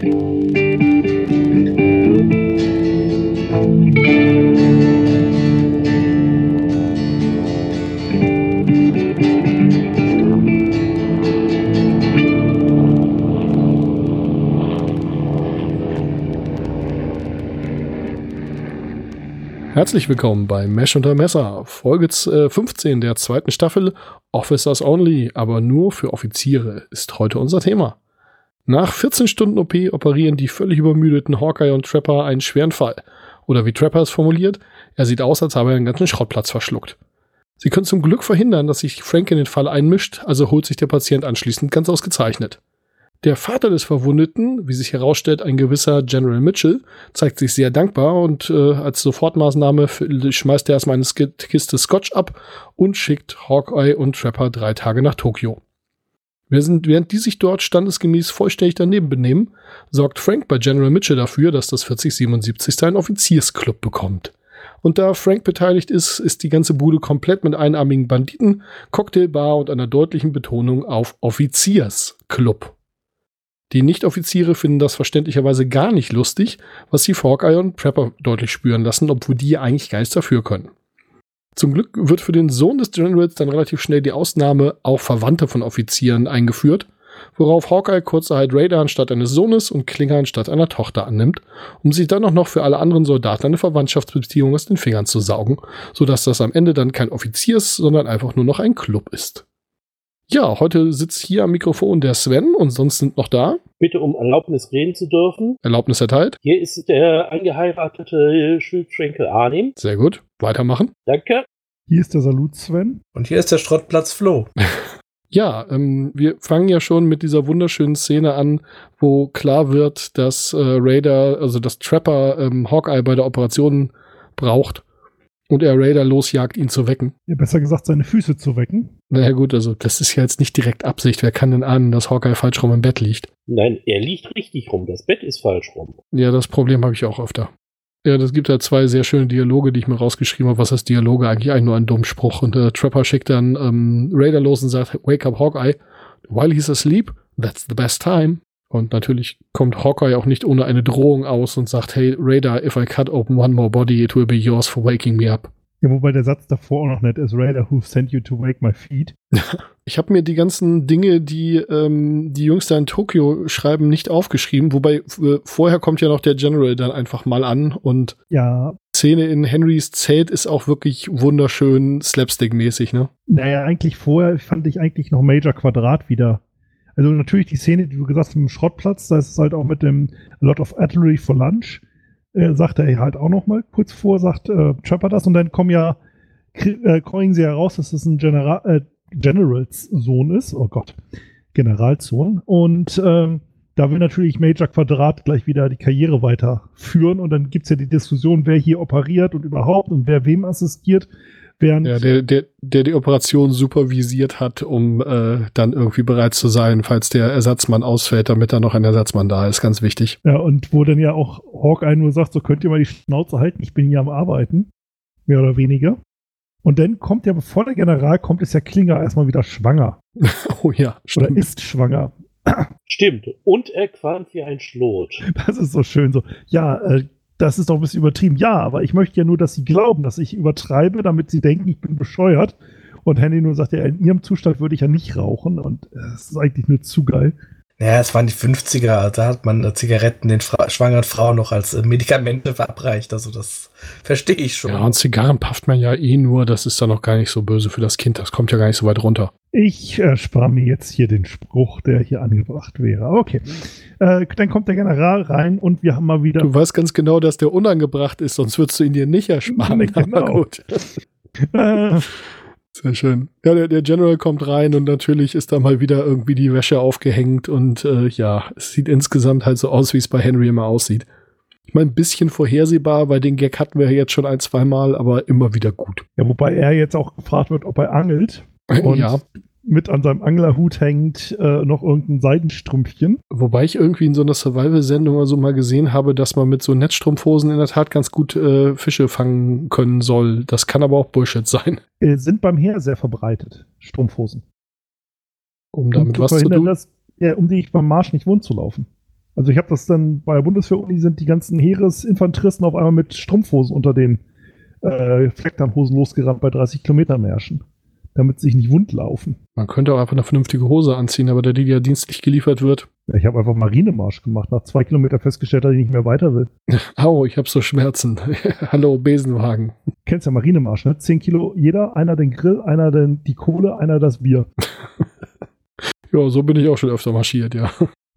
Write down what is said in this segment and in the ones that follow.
Herzlich willkommen bei Mesh unter Messer, Folge 15 äh, der zweiten Staffel Officers Only, aber nur für Offiziere ist heute unser Thema. Nach 14 Stunden OP operieren die völlig übermüdeten Hawkeye und Trapper einen schweren Fall. Oder wie Trapper es formuliert, er sieht aus, als habe er einen ganzen Schrottplatz verschluckt. Sie können zum Glück verhindern, dass sich Frank in den Fall einmischt, also holt sich der Patient anschließend ganz ausgezeichnet. Der Vater des Verwundeten, wie sich herausstellt, ein gewisser General Mitchell, zeigt sich sehr dankbar und äh, als Sofortmaßnahme schmeißt er erstmal eine Kiste Scotch ab und schickt Hawkeye und Trapper drei Tage nach Tokio. Während die sich dort standesgemäß vollständig daneben benehmen, sorgt Frank bei General Mitchell dafür, dass das 4077. ein Offiziersclub bekommt. Und da Frank beteiligt ist, ist die ganze Bude komplett mit einarmigen Banditen, Cocktailbar und einer deutlichen Betonung auf Offiziersclub. Die Nicht-Offiziere finden das verständlicherweise gar nicht lustig, was die Hawkeye und Prepper deutlich spüren lassen, obwohl die eigentlich Geist dafür können. Zum Glück wird für den Sohn des Generals dann relativ schnell die Ausnahme auch Verwandte von Offizieren eingeführt, worauf Hawkeye kurzerhand Raider anstatt eines Sohnes und Klinger anstatt einer Tochter annimmt, um sich dann auch noch für alle anderen Soldaten eine Verwandtschaftsbeziehung aus den Fingern zu saugen, sodass das am Ende dann kein Offiziers, sondern einfach nur noch ein Club ist. Ja, heute sitzt hier am Mikrofon der Sven und sonst sind noch da. Bitte um Erlaubnis reden zu dürfen. Erlaubnis erteilt. Hier ist der angeheiratete Schildschenkel Arnim. Sehr gut. Weitermachen. Danke. Hier ist der Salut Sven. Und hier ist der Schrottplatz Flo. Ja, ähm, wir fangen ja schon mit dieser wunderschönen Szene an, wo klar wird, dass äh, Raider, also das Trapper ähm, Hawkeye bei der Operation braucht und er Raider losjagt, ihn zu wecken. Ja, besser gesagt, seine Füße zu wecken. Naja gut, also das ist ja jetzt nicht direkt Absicht. Wer kann denn ahnen, dass Hawkeye falsch rum im Bett liegt? Nein, er liegt richtig rum. Das Bett ist falsch rum. Ja, das Problem habe ich auch öfter. Ja, das gibt ja zwei sehr schöne Dialoge, die ich mir rausgeschrieben habe. Was heißt Dialoge? Eigentlich eigentlich nur ein dummer Spruch. Und der Trapper schickt dann ähm, Raider los und sagt, Wake up Hawkeye. While he's asleep, that's the best time. Und natürlich kommt Hawkeye auch nicht ohne eine Drohung aus und sagt, hey Raider, if I cut open one more body, it will be yours for waking me up. Ja, wobei der Satz davor auch noch nett ist, Raider who sent you to wake my feet. Ich habe mir die ganzen Dinge, die ähm, die Jungs da in Tokio schreiben, nicht aufgeschrieben. Wobei äh, vorher kommt ja noch der General dann einfach mal an und ja. Szene in Henrys Zelt ist auch wirklich wunderschön slapstick-mäßig, ne? Naja, eigentlich vorher fand ich eigentlich noch Major Quadrat wieder also natürlich die Szene, die du gesagt hast, im Schrottplatz, da ist es halt auch mit dem A Lot of Artillery for Lunch, äh, sagt er halt auch noch mal kurz vor, sagt äh, Trapper das und dann kommen ja, äh, sie heraus, dass es ein General, äh, Generals Sohn ist, oh Gott, Generalsohn. Und äh, da will natürlich Major Quadrat gleich wieder die Karriere weiterführen. Und dann gibt es ja die Diskussion, wer hier operiert und überhaupt und wer wem assistiert. Während ja, der, der, der die Operation supervisiert hat, um äh, dann irgendwie bereit zu sein, falls der Ersatzmann ausfällt, damit da noch ein Ersatzmann da ist. Ganz wichtig. Ja, und wo dann ja auch Hawkeye nur sagt, so könnt ihr mal die Schnauze halten, ich bin hier am Arbeiten. Mehr oder weniger. Und dann kommt ja, bevor der General kommt, ist ja Klinger erstmal wieder schwanger. oh ja, stimmt. Oder ist schwanger. Stimmt. Und er qualmt wie ein Schlot. Das ist so schön so. Ja, äh, das ist doch ein bisschen übertrieben. Ja, aber ich möchte ja nur, dass sie glauben, dass ich übertreibe, damit sie denken, ich bin bescheuert. Und Henry nur sagt, ja, in ihrem Zustand würde ich ja nicht rauchen. Und es ist eigentlich nur zu geil. Ja, es waren die 50er, da hat man äh, Zigaretten den Fra schwangeren Frauen noch als äh, Medikamente verabreicht. Also das verstehe ich schon. Ja, und Zigarren pafft man ja eh nur, das ist dann noch gar nicht so böse für das Kind. Das kommt ja gar nicht so weit runter. Ich erspare mir jetzt hier den Spruch, der hier angebracht wäre. Okay. Äh, dann kommt der General rein und wir haben mal wieder. Du weißt ganz genau, dass der unangebracht ist, sonst würdest du ihn dir nicht ersparen. Nee, genau. Aber gut. äh, sehr schön. Ja, der, der General kommt rein und natürlich ist da mal wieder irgendwie die Wäsche aufgehängt und äh, ja, es sieht insgesamt halt so aus, wie es bei Henry immer aussieht. Ich meine, ein bisschen vorhersehbar, weil den Gag hatten wir jetzt schon ein, zwei Mal, aber immer wieder gut. Ja, wobei er jetzt auch gefragt wird, ob er angelt. Und ja mit an seinem Anglerhut hängt äh, noch irgendein Seidenstrümpfchen. Wobei ich irgendwie in so einer Survival-Sendung also mal gesehen habe, dass man mit so Netzstrumpfhosen in der Tat ganz gut äh, Fische fangen können soll. Das kann aber auch Bullshit sein. Äh, sind beim Heer sehr verbreitet, Strumpfhosen. Um damit um was zu tun? Dass, ja, um dich beim Marsch nicht wund zu laufen. Also ich habe das dann bei der Bundeswehr-Uni sind die ganzen Heeresinfanteristen auf einmal mit Strumpfhosen unter den äh, Flecktarnhosen losgerannt bei 30 Kilometer Märschen, damit sie sich nicht wund laufen. Man könnte auch einfach eine vernünftige Hose anziehen, aber da die ja dienstlich geliefert wird. Ja, ich habe einfach Marinemarsch gemacht, nach zwei Kilometer festgestellt, dass ich nicht mehr weiter will. Au, ich habe so Schmerzen. Hallo, Besenwagen. Kennst ja Marinemarsch, ne? Zehn Kilo jeder, einer den Grill, einer den, die Kohle, einer das Bier. Ja, so bin ich auch schon öfter marschiert, ja.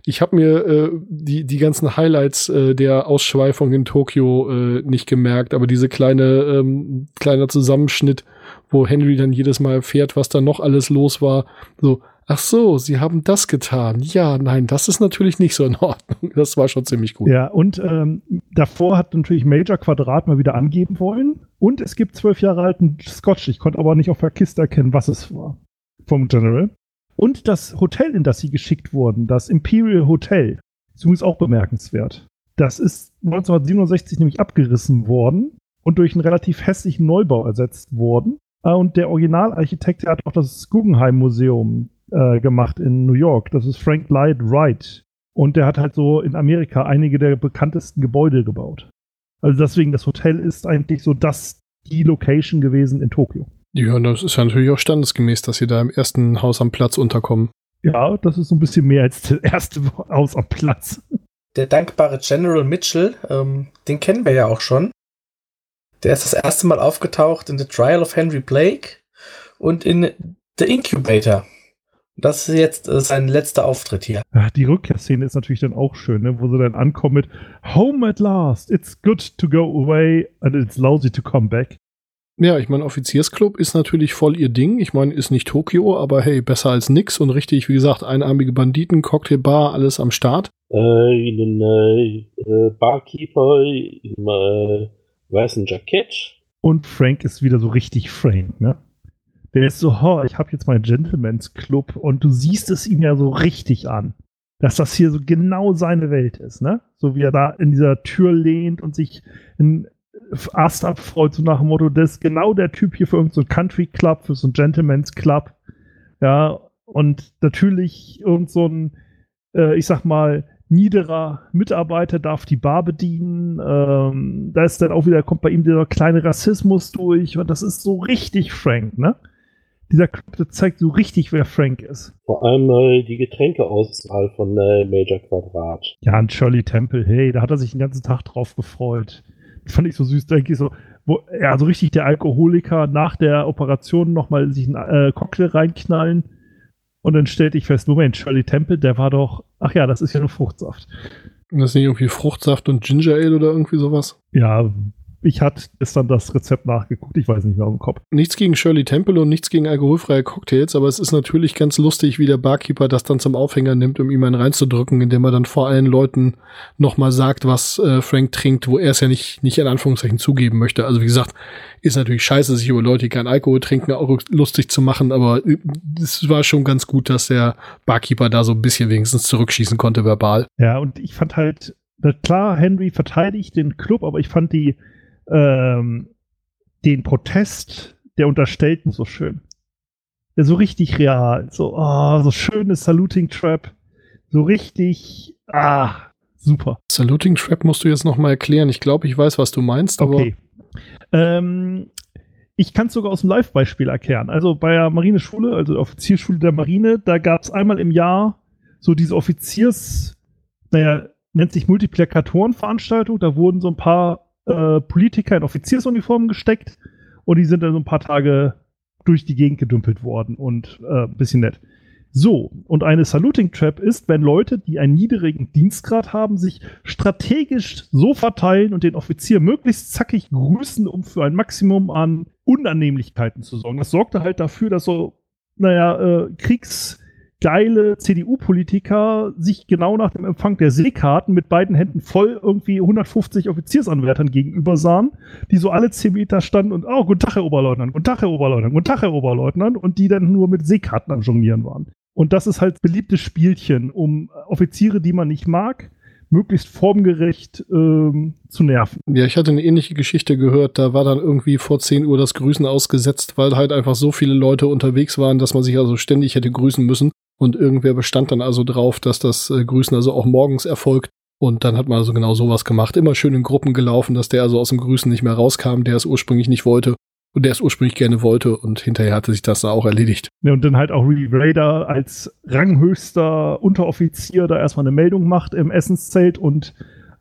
Ich habe mir äh, die, die ganzen Highlights äh, der Ausschweifung in Tokio äh, nicht gemerkt, aber diese kleine, ähm, kleiner Zusammenschnitt, wo Henry dann jedes Mal erfährt, was da noch alles los war. So, ach so, sie haben das getan. Ja, nein, das ist natürlich nicht so in Ordnung. Das war schon ziemlich gut. Ja, und ähm, davor hat natürlich Major Quadrat mal wieder angeben wollen. Und es gibt zwölf Jahre alten Scotch. Ich konnte aber nicht auf der Kiste erkennen, was es war. Vom General. Und das Hotel, in das sie geschickt wurden, das Imperial Hotel, ist übrigens auch bemerkenswert. Das ist 1967 nämlich abgerissen worden und durch einen relativ hässlichen Neubau ersetzt worden. Äh, Und der Originalarchitekt der hat auch das Guggenheim Museum äh, gemacht in New York. Das ist Frank Lloyd Wright. Und der hat halt so in Amerika einige der bekanntesten Gebäude gebaut. Also deswegen, das Hotel ist eigentlich so das, die Location gewesen in Tokio. Ja, das ist ja natürlich auch standesgemäß, dass sie da im ersten Haus am Platz unterkommen. Ja, das ist so ein bisschen mehr als das erste Haus am Platz. Der dankbare General Mitchell, ähm, den kennen wir ja auch schon. Der ist das erste Mal aufgetaucht in The Trial of Henry Blake und in The Incubator. Das ist jetzt äh, sein letzter Auftritt hier. Ja, die Rückkehrszene ist natürlich dann auch schön, ne? wo sie dann ankommen mit Home at last, it's good to go away and it's lousy to come back. Ja, ich meine, Offiziersclub ist natürlich voll ihr Ding. Ich meine, ist nicht Tokio, aber hey, besser als nix und richtig, wie gesagt, einarmige Banditen, Cocktailbar, alles am Start. Äh, einen äh, äh, Barkeeper im äh, weißen Jackett. Und Frank ist wieder so richtig Frank, ne? Der ist so, oh, ich habe jetzt meinen Gentleman's Club und du siehst es ihm ja so richtig an, dass das hier so genau seine Welt ist, ne? So wie er da in dieser Tür lehnt und sich in Ast abfreut, so nach dem Motto, das ist genau der Typ hier für irgendeinen so Country Club, für so einen Gentleman's Club. Ja, und natürlich irgend so ein, äh, ich sag mal, niederer Mitarbeiter darf die Bar bedienen. Ähm, da ist dann auch wieder, kommt bei ihm dieser kleine Rassismus durch und das ist so richtig Frank, ne? Dieser Club, der zeigt so richtig, wer Frank ist. Vor allem äh, die Getränkeauswahl von äh, Major Quadrat. Ja, und Shirley Temple, hey, da hat er sich den ganzen Tag drauf gefreut. Fand ich so süß, denke ich so, wo, ja, so richtig der Alkoholiker nach der Operation nochmal sich einen äh, Cocktail reinknallen. Und dann stellte ich fest, Moment, Shirley Temple, der war doch, ach ja, das ist ja nur Fruchtsaft. Das ist nicht irgendwie Fruchtsaft und Ginger Ale oder irgendwie sowas? Ja, ich hatte gestern das Rezept nachgeguckt, ich weiß nicht mehr im Kopf. Nichts gegen Shirley Temple und nichts gegen alkoholfreie Cocktails, aber es ist natürlich ganz lustig, wie der Barkeeper das dann zum Aufhänger nimmt, um ihm einen reinzudrücken, indem er dann vor allen Leuten nochmal sagt, was äh, Frank trinkt, wo er es ja nicht, nicht in Anführungszeichen zugeben möchte. Also wie gesagt, ist natürlich scheiße, sich über Leute, die keinen Alkohol trinken, auch lustig zu machen, aber äh, es war schon ganz gut, dass der Barkeeper da so ein bisschen wenigstens zurückschießen konnte verbal. Ja, und ich fand halt, na klar, Henry verteidigt den Club, aber ich fand die, ähm, den Protest der Unterstellten so schön. Ja, so richtig real. So, oh, so schönes Saluting Trap. So richtig, ah, super. Saluting Trap musst du jetzt noch mal erklären. Ich glaube, ich weiß, was du meinst, aber Okay. Ähm, ich kann es sogar aus dem Live-Beispiel erklären. Also bei der Marineschule, also der Offizierschule der Marine, da gab es einmal im Jahr so diese Offiziers, naja, nennt sich Multiplikatorenveranstaltung. Da wurden so ein paar äh, Politiker in Offiziersuniformen gesteckt und die sind dann so ein paar Tage durch die Gegend gedümpelt worden und äh, ein bisschen nett. So, und eine Saluting Trap ist, wenn Leute, die einen niedrigen Dienstgrad haben, sich strategisch so verteilen und den Offizier möglichst zackig grüßen, um für ein Maximum an Unannehmlichkeiten zu sorgen. Das sorgte halt dafür, dass so, naja, äh, kriegsgeile CDU-Politiker sich genau nach dem Empfang der Seekarten mit beiden Händen voll irgendwie 150 Offiziersanwärtern gegenüber sahen, die so alle 10 Meter standen und, oh, guten Tag, Herr Oberleutnant, guten Tag, Herr Oberleutnant, guten Tag, Herr Oberleutnant, und die dann nur mit Seekarten am Jonglieren waren. Und das ist halt beliebtes Spielchen, um Offiziere, die man nicht mag, möglichst formgerecht ähm, zu nerven. Ja, ich hatte eine ähnliche Geschichte gehört. Da war dann irgendwie vor 10 Uhr das Grüßen ausgesetzt, weil halt einfach so viele Leute unterwegs waren, dass man sich also ständig hätte grüßen müssen. Und irgendwer bestand dann also drauf, dass das äh, Grüßen also auch morgens erfolgt. Und dann hat man also genau sowas gemacht. Immer schön in Gruppen gelaufen, dass der also aus dem Grüßen nicht mehr rauskam, der es ursprünglich nicht wollte. Und der es ursprünglich gerne wollte. Und hinterher hatte sich das da auch erledigt. Ja, und dann halt auch Reed Raider als ranghöchster Unteroffizier da erstmal eine Meldung macht im Essenszelt und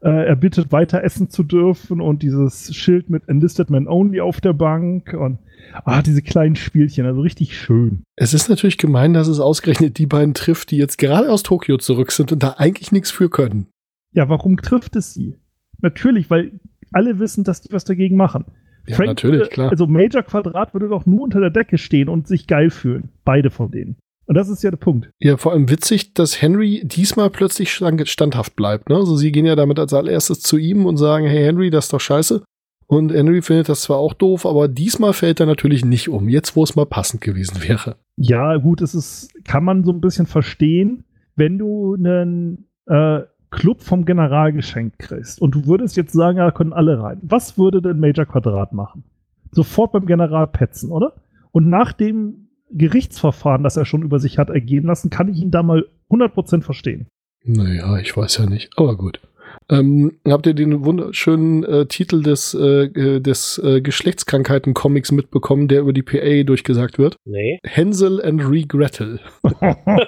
er bittet weiter essen zu dürfen und dieses Schild mit Enlisted Men Only auf der Bank und ah, diese kleinen Spielchen, also richtig schön. Es ist natürlich gemein, dass es ausgerechnet die beiden trifft, die jetzt gerade aus Tokio zurück sind und da eigentlich nichts für können. Ja, warum trifft es sie? Natürlich, weil alle wissen, dass die was dagegen machen. Ja, natürlich, klar. Also Major Quadrat würde doch nur unter der Decke stehen und sich geil fühlen. Beide von denen. Und das ist ja der Punkt. Ja, vor allem witzig, dass Henry diesmal plötzlich standhaft bleibt. Ne? Also sie gehen ja damit als allererstes zu ihm und sagen, hey Henry, das ist doch scheiße. Und Henry findet das zwar auch doof, aber diesmal fällt er natürlich nicht um. Jetzt, wo es mal passend gewesen wäre. Ja, gut, es ist, kann man so ein bisschen verstehen, wenn du einen äh, Club vom General geschenkt kriegst und du würdest jetzt sagen, ja, können alle rein. Was würde denn Major Quadrat machen? Sofort beim General petzen, oder? Und nach dem Gerichtsverfahren, das er schon über sich hat ergehen lassen, kann ich ihn da mal 100% verstehen. Naja, ich weiß ja nicht, aber gut. Ähm, habt ihr den wunderschönen äh, Titel des, äh, äh des äh, Geschlechtskrankheiten-Comics mitbekommen, der über die PA durchgesagt wird? Nee. Hänsel and Regrettel.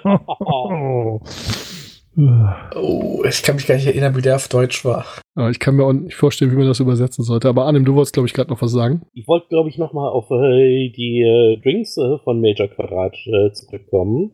Oh, ich kann mich gar nicht erinnern, wie der auf Deutsch war. Aber ich kann mir auch nicht vorstellen, wie man das übersetzen sollte. Aber Arnim, du wolltest, glaube ich, gerade noch was sagen. Ich wollte, glaube ich, nochmal auf äh, die äh, Drinks äh, von Major Quadrat äh, zurückkommen.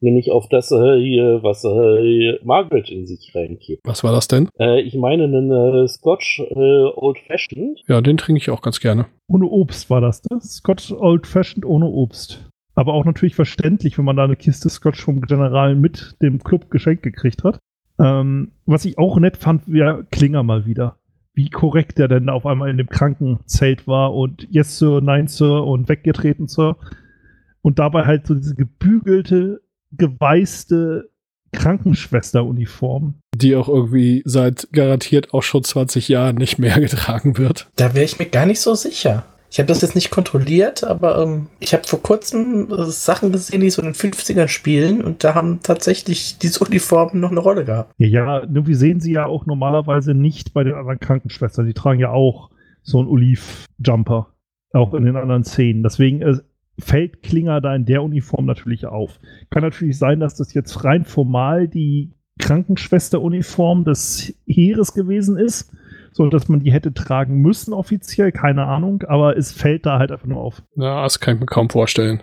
Nämlich auf das, äh, was äh, Margaret in sich reinkippt. Was war das denn? Äh, ich meine einen äh, Scotch äh, Old Fashioned. Ja, den trinke ich auch ganz gerne. Ohne Obst war das, ne? Scotch Old Fashioned ohne Obst. Aber auch natürlich verständlich, wenn man da eine Kiste Scotch vom General mit dem Club geschenkt gekriegt hat. Ähm, was ich auch nett fand, war Klinger mal wieder. Wie korrekt der denn auf einmal in dem Krankenzelt war und Yes, Sir, Nein, Sir und weggetreten, Sir. Und dabei halt so diese gebügelte, geweißte Krankenschwesteruniform. Die auch irgendwie seit garantiert auch schon 20 Jahren nicht mehr getragen wird. Da wäre ich mir gar nicht so sicher. Ich habe das jetzt nicht kontrolliert, aber ähm, ich habe vor kurzem äh, Sachen gesehen, die so in den 50ern spielen und da haben tatsächlich diese Uniformen noch eine Rolle gehabt. Ja, nur wir sehen sie ja auch normalerweise nicht bei den anderen Krankenschwestern. Die tragen ja auch so einen Oliv-Jumper, auch in den anderen Szenen. Deswegen äh, fällt Klinger da in der Uniform natürlich auf. Kann natürlich sein, dass das jetzt rein formal die Krankenschwesteruniform des Heeres gewesen ist so dass man die hätte tragen müssen offiziell, keine Ahnung, aber es fällt da halt einfach nur auf. Ja, das kann ich mir kaum vorstellen.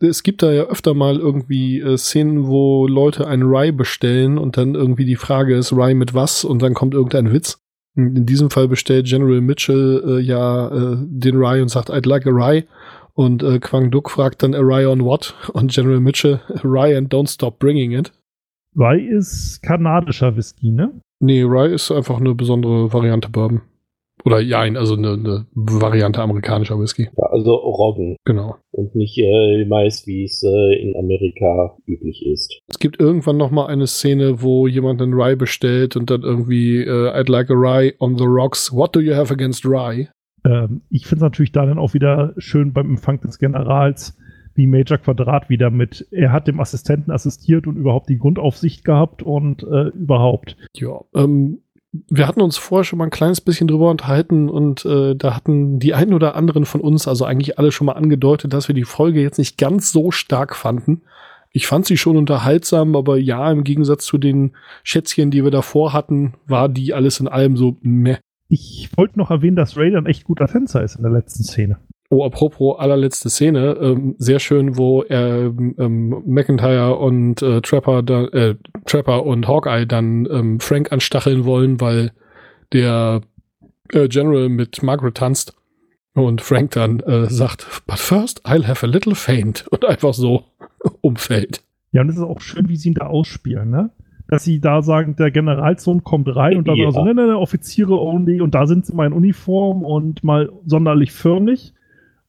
Es gibt da ja öfter mal irgendwie äh, Szenen, wo Leute einen Rye bestellen und dann irgendwie die Frage ist, Rye mit was? Und dann kommt irgendein Witz. In diesem Fall bestellt General Mitchell äh, ja äh, den Rye und sagt, I'd like a Rye. Und äh, Quang Duck fragt dann a Rye on what? Und General Mitchell, Rye and don't stop bringing it. Rye ist kanadischer Whisky, ne? Nee, Rye ist einfach eine besondere Variante Bourbon. Oder ja, also eine, eine Variante amerikanischer Whisky. Ja, also Roggen. Genau. Und nicht äh, Mais, wie es äh, in Amerika üblich ist. Es gibt irgendwann noch mal eine Szene, wo jemand einen Rye bestellt und dann irgendwie äh, I'd like a Rye on the rocks. What do you have against Rye? Ähm, ich finde es natürlich da dann auch wieder schön beim Empfang des Generals, wie Major Quadrat wieder mit, er hat dem Assistenten assistiert und überhaupt die Grundaufsicht gehabt und äh, überhaupt. Ja, ähm, wir hatten uns vorher schon mal ein kleines bisschen drüber unterhalten und äh, da hatten die einen oder anderen von uns, also eigentlich alle schon mal angedeutet, dass wir die Folge jetzt nicht ganz so stark fanden. Ich fand sie schon unterhaltsam, aber ja, im Gegensatz zu den Schätzchen, die wir davor hatten, war die alles in allem so meh. Ich wollte noch erwähnen, dass Ray ein echt guter Tänzer ist in der letzten Szene. Oh, apropos allerletzte Szene, ähm, sehr schön, wo er ähm, McIntyre und äh, Trapper, da, äh, Trapper und Hawkeye dann ähm, Frank anstacheln wollen, weil der äh, General mit Margaret tanzt und Frank dann äh, sagt, but first I'll have a little faint und einfach so umfällt. Ja, und es ist auch schön, wie sie ihn da ausspielen, ne? Dass sie da sagen, der Generalsohn kommt rein und dann ja. so, ne, ne, ne, Offiziere only und da sind sie mal in Uniform und mal sonderlich förmlich.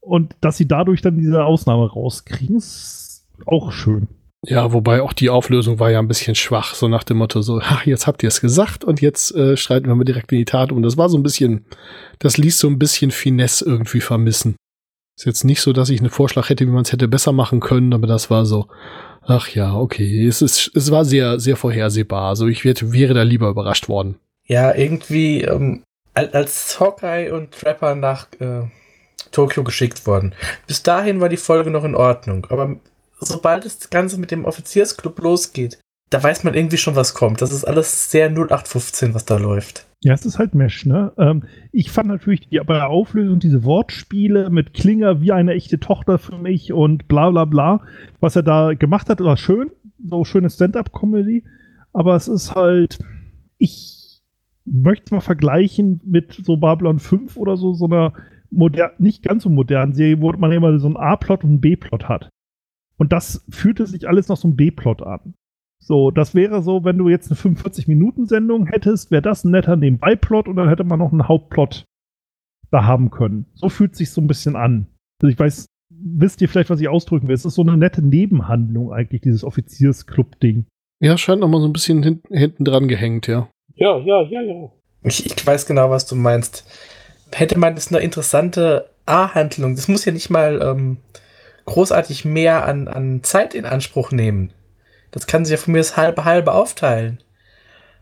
Und dass sie dadurch dann diese Ausnahme rauskriegen, ist auch schön. Ja, wobei auch die Auflösung war ja ein bisschen schwach, so nach dem Motto so, ha, jetzt habt ihr es gesagt und jetzt äh, streiten wir mal direkt in die Tat um. Das war so ein bisschen, das ließ so ein bisschen Finesse irgendwie vermissen. Ist jetzt nicht so, dass ich einen Vorschlag hätte, wie man es hätte besser machen können, aber das war so, ach ja, okay. Es, ist, es war sehr, sehr vorhersehbar. Also ich wär, wäre da lieber überrascht worden. Ja, irgendwie, ähm, als Hawkeye und Trapper nach äh, Tokio geschickt wurden. Bis dahin war die Folge noch in Ordnung. Aber sobald das Ganze mit dem Offiziersclub losgeht, da weiß man irgendwie schon, was kommt. Das ist alles sehr 0815, was da läuft. Ja, es ist halt Mesh, ne? Ähm, ich fand natürlich die, bei der Auflösung diese Wortspiele mit Klinger wie eine echte Tochter für mich und bla bla bla, was er da gemacht hat, war schön. So schöne Stand-up-Comedy. Aber es ist halt, ich möchte es mal vergleichen mit so Babylon 5 oder so, so einer modern, nicht ganz so modernen Serie, wo man immer so einen A-Plot und einen B-Plot hat. Und das fühlte sich alles noch so ein B-Plot an. So, das wäre so, wenn du jetzt eine 45-Minuten-Sendung hättest, wäre das ein netter Nebenbei-Plot und dann hätte man noch einen Hauptplot da haben können. So fühlt sich so ein bisschen an. Also ich weiß, wisst ihr vielleicht, was ich ausdrücken will? Es ist so eine nette Nebenhandlung eigentlich, dieses Offiziersclub-Ding. Ja, scheint noch mal so ein bisschen hin, hinten dran gehängt, ja. Ja, ja, ja, ja. Ich, ich weiß genau, was du meinst. Hätte man das eine interessante A-Handlung, das muss ja nicht mal ähm, großartig mehr an, an Zeit in Anspruch nehmen. Das kann sich ja von mir das halbe halbe aufteilen.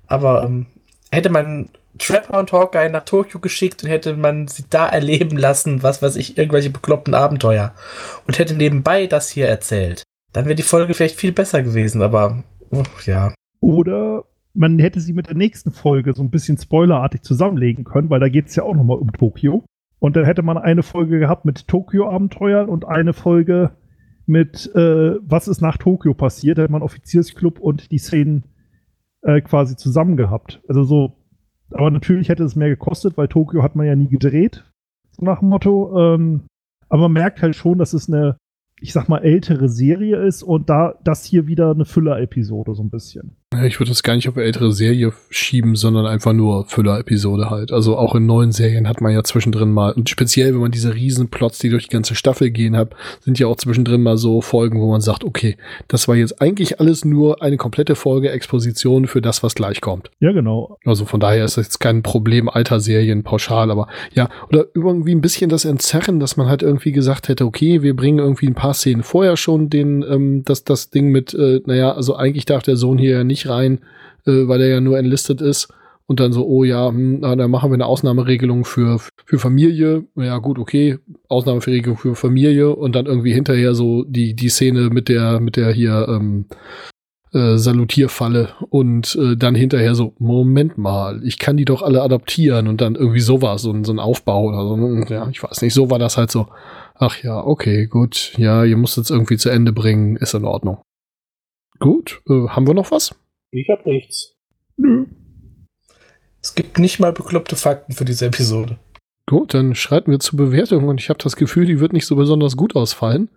Aber ähm, hätte man Trapper und Hawkeye nach Tokio geschickt und hätte man sie da erleben lassen, was weiß ich, irgendwelche bekloppten Abenteuer und hätte nebenbei das hier erzählt, dann wäre die Folge vielleicht viel besser gewesen, aber uh, ja. Oder man hätte sie mit der nächsten Folge so ein bisschen spoilerartig zusammenlegen können, weil da geht es ja auch nochmal um Tokio. Und dann hätte man eine Folge gehabt mit Tokio-Abenteuern und eine Folge mit äh, Was ist nach Tokio passiert. Da hätte man Offiziersclub und die Szenen äh, quasi zusammen gehabt. Also so, aber natürlich hätte es mehr gekostet, weil Tokio hat man ja nie gedreht. So nach dem Motto. Ähm, aber man merkt halt schon, dass es eine, ich sag mal, ältere Serie ist und da das hier wieder eine Füller-Episode so ein bisschen. Ich würde das gar nicht auf eine ältere Serie schieben, sondern einfach nur Füller-Episode halt. Also auch in neuen Serien hat man ja zwischendrin mal, und speziell wenn man diese Riesenplots, die durch die ganze Staffel gehen hat, sind ja auch zwischendrin mal so Folgen, wo man sagt, okay, das war jetzt eigentlich alles nur eine komplette Folge Exposition für das, was gleich kommt. Ja, genau. Also von daher ist das jetzt kein Problem alter Serien pauschal, aber ja, oder irgendwie ein bisschen das Entzerren, dass man halt irgendwie gesagt hätte, okay, wir bringen irgendwie ein paar Szenen vorher schon den, ähm, das, das Ding mit, äh, naja, also eigentlich darf der Sohn hier ja nicht rein, äh, weil er ja nur enlistet ist. Und dann so, oh ja, hm, na, dann machen wir eine Ausnahmeregelung für, für Familie. Ja, gut, okay, Ausnahmeregelung für Familie und dann irgendwie hinterher so die, die Szene mit der, mit der hier ähm, äh, Salutierfalle und äh, dann hinterher so, Moment mal, ich kann die doch alle adoptieren und dann irgendwie sowas, so, so ein Aufbau oder so. Ja, ich weiß nicht, so war das halt so. Ach ja, okay, gut, ja, ihr müsst es irgendwie zu Ende bringen, ist in Ordnung. Gut, äh, haben wir noch was? Ich hab nichts. Nö. Es gibt nicht mal bekloppte Fakten für diese Episode. Gut, dann schreiten wir zur Bewertung und ich habe das Gefühl, die wird nicht so besonders gut ausfallen.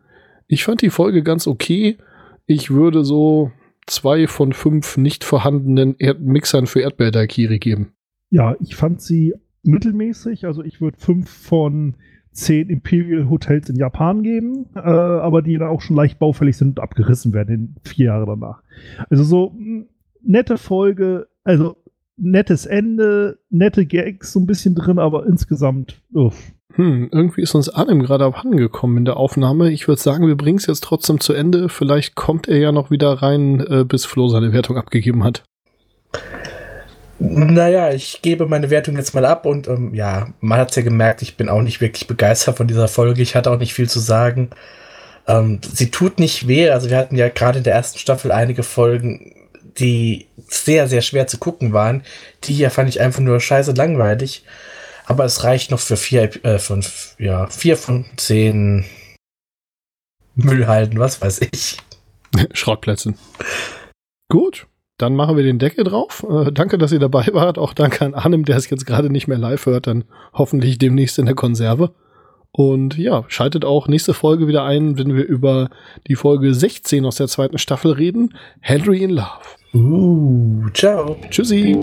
Ich fand die Folge ganz okay. Ich würde so zwei von fünf nicht vorhandenen Erd Mixern für Erdbeerdaikiri geben. Ja, ich fand sie mittelmäßig. Also ich würde fünf von zehn Imperial Hotels in Japan geben, äh, aber die dann auch schon leicht baufällig sind und abgerissen werden in vier Jahre danach. Also so mh, nette Folge, also nettes Ende, nette Gags so ein bisschen drin, aber insgesamt, uff. Hm, irgendwie ist uns Adam gerade abhandengekommen in der Aufnahme. Ich würde sagen, wir bringen es jetzt trotzdem zu Ende. Vielleicht kommt er ja noch wieder rein, äh, bis Flo seine Wertung abgegeben hat. Naja, ich gebe meine Wertung jetzt mal ab und ähm, ja, man hat ja gemerkt, ich bin auch nicht wirklich begeistert von dieser Folge. Ich hatte auch nicht viel zu sagen. Ähm, sie tut nicht weh. Also wir hatten ja gerade in der ersten Staffel einige Folgen, die sehr, sehr schwer zu gucken waren. Die hier fand ich einfach nur scheiße langweilig. Aber es reicht noch für vier, äh, fünf, ja, vier von zehn Müllhalden, was weiß ich. Schrottplätzen. Gut, dann machen wir den Deckel drauf. Äh, danke, dass ihr dabei wart. Auch danke an Arnim, der es jetzt gerade nicht mehr live hört, dann hoffentlich demnächst in der Konserve. Und ja, schaltet auch nächste Folge wieder ein, wenn wir über die Folge 16 aus der zweiten Staffel reden. Henry in Love. Uh, ciao. Tschüssi.